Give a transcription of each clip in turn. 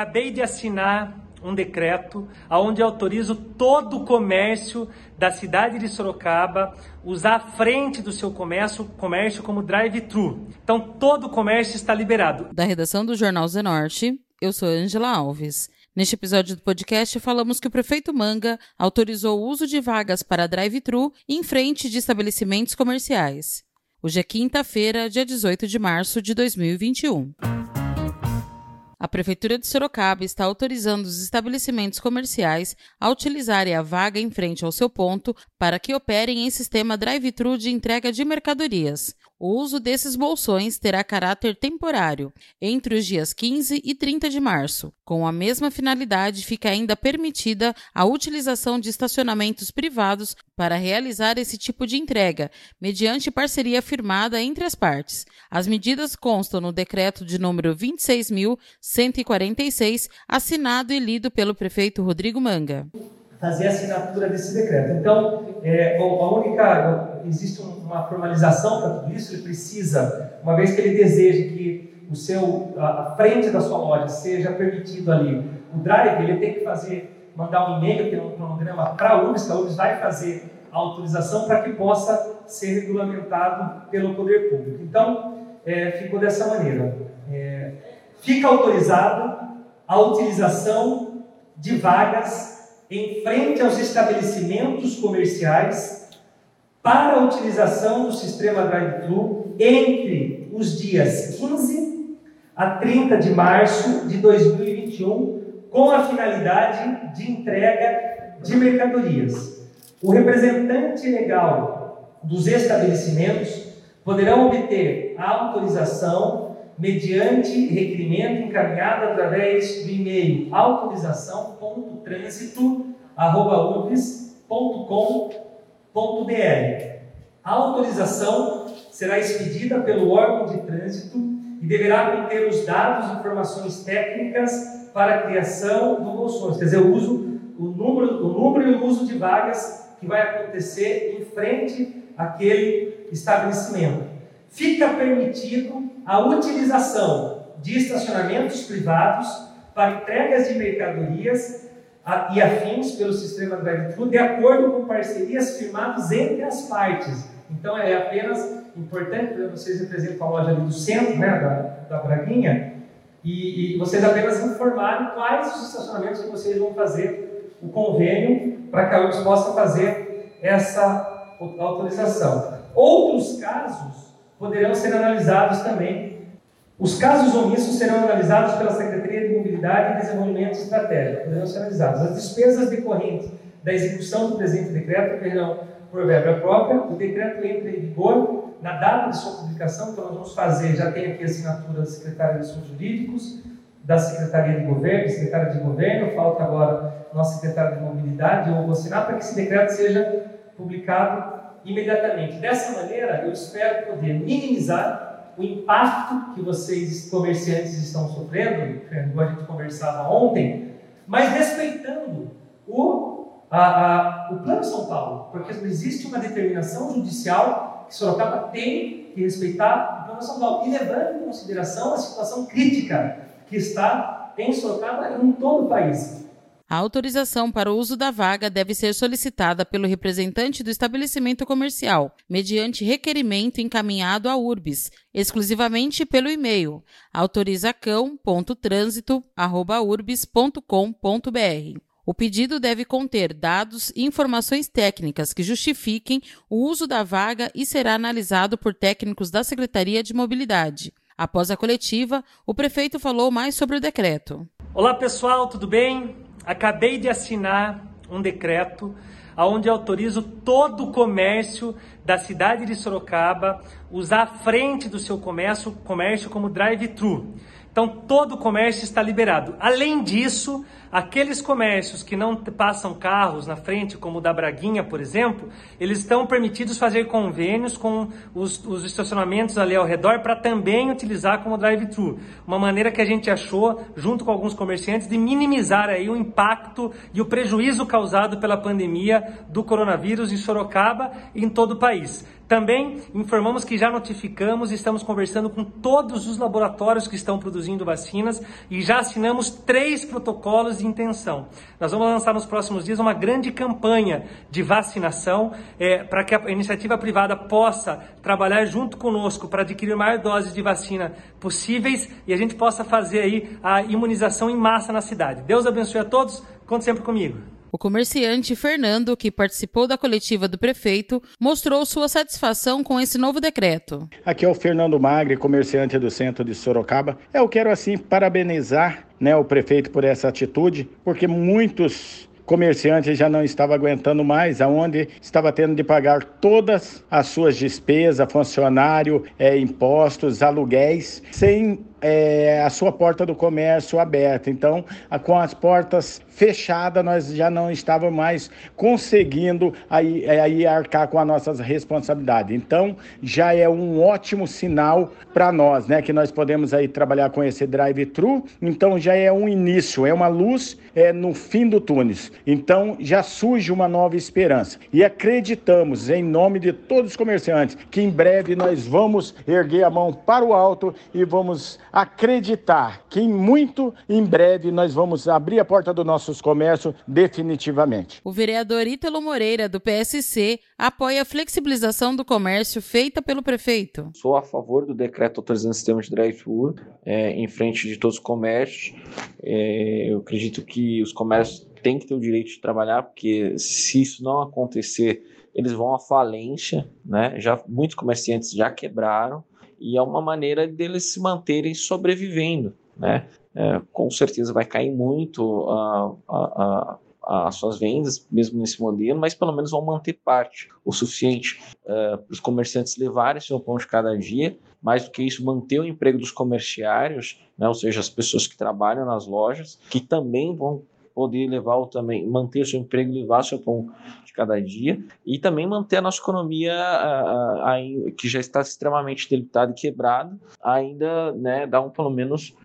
acabei de assinar um decreto onde autorizo todo o comércio da cidade de Sorocaba usar a frente do seu comércio, comércio como drive-thru. Então todo o comércio está liberado. Da redação do Jornal Zenorte, eu sou Angela Alves. Neste episódio do podcast, falamos que o prefeito Manga autorizou o uso de vagas para drive-thru em frente de estabelecimentos comerciais. Hoje é quinta-feira, dia 18 de março de 2021. A Prefeitura de Sorocaba está autorizando os estabelecimentos comerciais a utilizarem a vaga em frente ao seu ponto para que operem em sistema drive-thru de entrega de mercadorias. O uso desses bolsões terá caráter temporário, entre os dias 15 e 30 de março. Com a mesma finalidade, fica ainda permitida a utilização de estacionamentos privados para realizar esse tipo de entrega, mediante parceria firmada entre as partes. As medidas constam no decreto de número 26.146, assinado e lido pelo prefeito Rodrigo Manga fazer a assinatura desse decreto. Então, é, a única existe uma formalização para tudo isso. Ele precisa, uma vez que ele deseja que o seu a, frente da sua loja seja permitido ali o drive, ele tem que fazer mandar um e-mail, ter um cronograma para a URBS, que a URBS vai fazer a autorização para que possa ser regulamentado pelo poder público. Então, é, ficou dessa maneira. É, fica autorizado a utilização de vagas em frente aos estabelecimentos comerciais para a utilização do sistema drive-thru entre os dias 15 a 30 de março de 2021, com a finalidade de entrega de mercadorias. O representante legal dos estabelecimentos poderão obter a autorização mediante requerimento encaminhado através do e-mail autorização.trânsito.com.br. A autorização será expedida pelo órgão de trânsito e deverá conter os dados e informações técnicas para a criação do bolsões, quer dizer, o uso, o número, o número e o uso de vagas que vai acontecer em frente àquele estabelecimento. Fica permitido a utilização de estacionamentos privados para entregas de mercadorias e afins pelo sistema drive-thru, de acordo com parcerias firmadas entre as partes. Então é apenas importante, vocês representam a loja ali do centro, né, da, da Braguinha, e, e vocês apenas informarem quais os estacionamentos que vocês vão fazer o convênio para que a URGS possa fazer essa autorização. Outros casos poderão ser analisados também. Os casos omissos serão analisados pela Secretaria de Mobilidade e Desenvolvimento Estratégico, poderão ser analisados. As despesas decorrentes da execução do presente decreto terão por verba própria. O decreto entra em vigor na data de sua publicação, então nós vamos fazer, já tem aqui a assinatura da Secretaria de Assuntos Jurídicos, da Secretaria de Governo, Secretária de Governo, falta agora nossa Secretária de Mobilidade, eu vou assinar para que esse decreto seja publicado imediatamente. Dessa maneira, eu espero poder minimizar o impacto que vocês, comerciantes, estão sofrendo, como a gente conversava ontem, mas respeitando o, a, a, o Plano São Paulo, porque existe uma determinação judicial que Sorocaba tem que respeitar o Plano São Paulo, e levando em consideração a situação crítica que está em Sorocaba e em todo o país. A autorização para o uso da vaga deve ser solicitada pelo representante do estabelecimento comercial, mediante requerimento encaminhado à URBS, exclusivamente pelo e-mail autorizacão.trânsito@urbs.com.br. O pedido deve conter dados e informações técnicas que justifiquem o uso da vaga e será analisado por técnicos da Secretaria de Mobilidade. Após a coletiva, o prefeito falou mais sobre o decreto. Olá pessoal, tudo bem? Acabei de assinar um decreto onde autorizo todo o comércio da cidade de Sorocaba usar a frente do seu comércio, comércio como drive-thru. Então todo o comércio está liberado. Além disso, aqueles comércios que não passam carros na frente, como o da Braguinha, por exemplo, eles estão permitidos fazer convênios com os, os estacionamentos ali ao redor para também utilizar como drive-thru. Uma maneira que a gente achou, junto com alguns comerciantes, de minimizar aí o impacto e o prejuízo causado pela pandemia do coronavírus em Sorocaba e em todo o país. Também informamos que já notificamos e estamos conversando com todos os laboratórios que estão produzindo vacinas e já assinamos três protocolos de intenção. Nós vamos lançar nos próximos dias uma grande campanha de vacinação é, para que a iniciativa privada possa trabalhar junto conosco para adquirir maior doses de vacina possíveis e a gente possa fazer aí a imunização em massa na cidade. Deus abençoe a todos. Conte sempre comigo. O comerciante Fernando, que participou da coletiva do prefeito, mostrou sua satisfação com esse novo decreto. Aqui é o Fernando Magre, comerciante do centro de Sorocaba. Eu quero assim parabenizar né, o prefeito por essa atitude, porque muitos comerciantes já não estavam aguentando mais, aonde estava tendo de pagar todas as suas despesas, funcionário, é, impostos, aluguéis, sem é, a sua porta do comércio aberta. Então, a, com as portas fechadas, nós já não estávamos mais conseguindo aí, é, aí arcar com as nossas responsabilidades. Então, já é um ótimo sinal para nós, né? Que nós podemos aí trabalhar com esse drive-thru. Então, já é um início, é uma luz é, no fim do túnel. Então, já surge uma nova esperança. E acreditamos, em nome de todos os comerciantes, que em breve nós vamos erguer a mão para o alto e vamos acreditar que em muito em breve nós vamos abrir a porta dos nossos comércios definitivamente. O vereador Ítalo Moreira, do PSC, apoia a flexibilização do comércio feita pelo prefeito. Sou a favor do decreto autorizando o sistema de drive-thru é, em frente de todos os comércios. É, eu acredito que os comércios têm que ter o direito de trabalhar, porque se isso não acontecer, eles vão à falência, né? Já muitos comerciantes já quebraram e é uma maneira deles se manterem sobrevivendo, né? É, com certeza vai cair muito a, a, a, as suas vendas, mesmo nesse modelo, mas pelo menos vão manter parte o suficiente uh, para os comerciantes levarem seu pão de cada dia. Mais do que isso, manter o emprego dos comerciários, né? ou seja, as pessoas que trabalham nas lojas, que também vão poder levar o, também manter seu emprego, levar seu pão de cada dia e também manter a nossa economia a, a, a, que já está extremamente debilitada e quebrada, ainda né, dar um pelo menos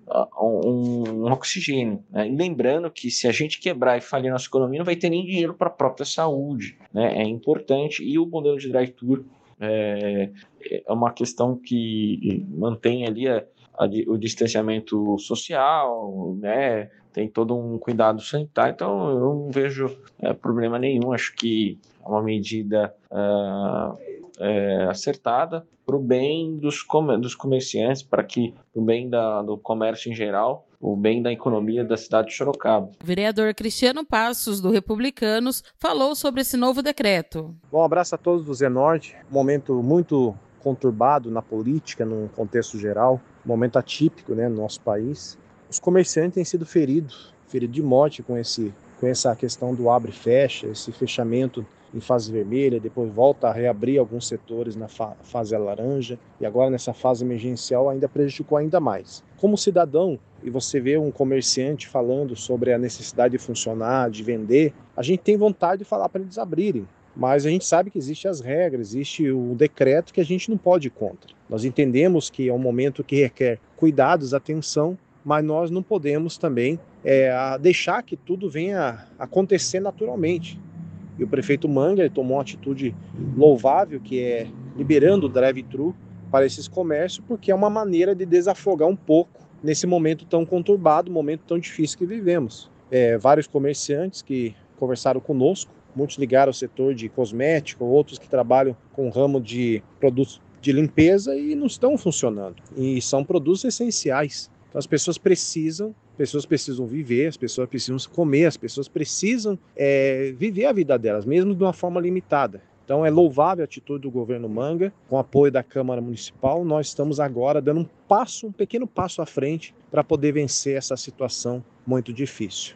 um, um oxigênio. Né? E lembrando que se a gente quebrar e falir a nossa economia, não vai ter nem dinheiro para a própria saúde. Né? É importante e o modelo de drive-tour é, é uma questão que mantém ali a, a, o distanciamento social, né? tem todo um cuidado sanitário, então eu não vejo é, problema nenhum. Acho que é uma medida uh, é, acertada para o bem dos, com dos comerciantes, para que o bem da, do comércio em geral, o bem da economia da cidade de Sorocaba. O vereador Cristiano Passos, do Republicanos, falou sobre esse novo decreto. Bom, um abraço a todos do Zenorte. Momento muito conturbado na política, no contexto geral, momento atípico né, no nosso país os comerciantes têm sido feridos, feridos de morte com, esse, com essa questão do abre e fecha, esse fechamento em fase vermelha, depois volta a reabrir alguns setores na fa fase laranja e agora nessa fase emergencial ainda prejudicou ainda mais. Como cidadão, e você vê um comerciante falando sobre a necessidade de funcionar, de vender, a gente tem vontade de falar para eles abrirem, mas a gente sabe que existem as regras, existe o decreto que a gente não pode ir contra. Nós entendemos que é um momento que requer cuidados, atenção, mas nós não podemos também é, deixar que tudo venha acontecer naturalmente. E o prefeito Manga tomou uma atitude louvável, que é liberando o drive-thru para esses comércios, porque é uma maneira de desafogar um pouco nesse momento tão conturbado, momento tão difícil que vivemos. É, vários comerciantes que conversaram conosco, muitos ligaram ao setor de cosmético, outros que trabalham com o ramo de produtos de limpeza e não estão funcionando. E são produtos essenciais. Então as pessoas precisam, pessoas precisam viver, as pessoas precisam comer, as pessoas precisam é, viver a vida delas, mesmo de uma forma limitada. Então é louvável a atitude do governo Manga, com apoio da Câmara Municipal. Nós estamos agora dando um passo, um pequeno passo à frente para poder vencer essa situação muito difícil.